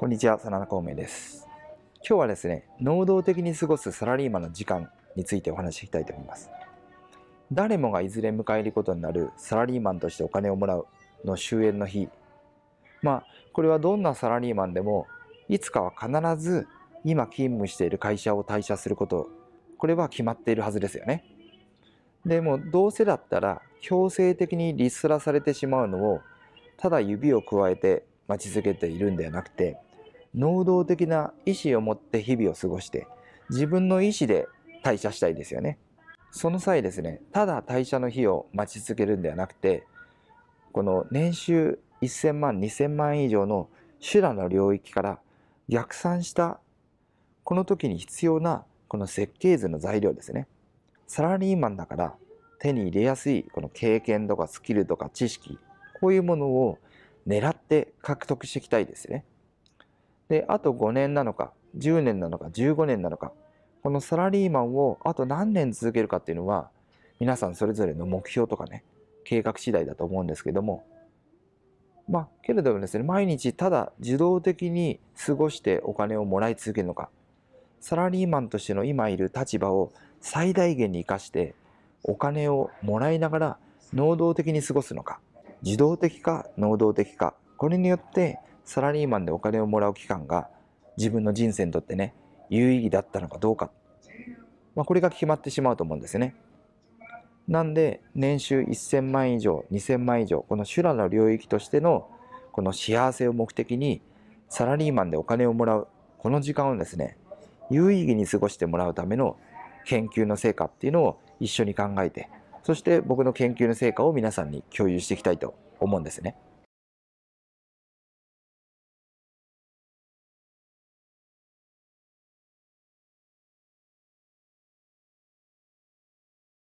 こんにちは、真田孔明です。今日はですね、能動的に過ごすサラリーマンの時間についてお話ししたいと思います。誰もがいずれ迎えることになるサラリーマンとしてお金をもらうの終焉の日。まあ、これはどんなサラリーマンでも、いつかは必ず今勤務している会社を退社すること、これは決まっているはずですよね。でも、どうせだったら強制的にリストラされてしまうのを、ただ指を加えて待ち続けているんではなくて、能動的な意思を持って日々を過ごして自分の意思で退社したいですよね。その際ですね、ただ退社の日を待ち続けるんではなくて、この年収1000万、2000万以上の修羅の領域から逆算したこの時に必要なこの設計図の材料ですね。サラリーマンだから手に入れやすいこの経験とかスキルとか知識、こういうものを狙って獲得していきたいですね。で、あと5年なのか、10年なのか、15年なのか、このサラリーマンをあと何年続けるかっていうのは、皆さんそれぞれの目標とかね、計画次第だと思うんですけども、まあ、けれどもですね、毎日ただ受動的に過ごしてお金をもらい続けるのか、サラリーマンとしての今いる立場を最大限に生かして、お金をもらいながら能動的に過ごすのか、受動的か能動的か、これによってサラリーマンでお金をもらう期間が自分の人生にとってね、有意義だったのかどうか。まあ、これが決まってしまうと思うんですね。なんで、年収1000万以上、2000万以上、この修羅の領域としてのこの幸せを目的に、サラリーマンでお金をもらう、この時間をですね、有意義に過ごしてもらうための研究の成果っていうのを一緒に考えて、そして僕の研究の成果を皆さんに共有していきたいと思うんですね。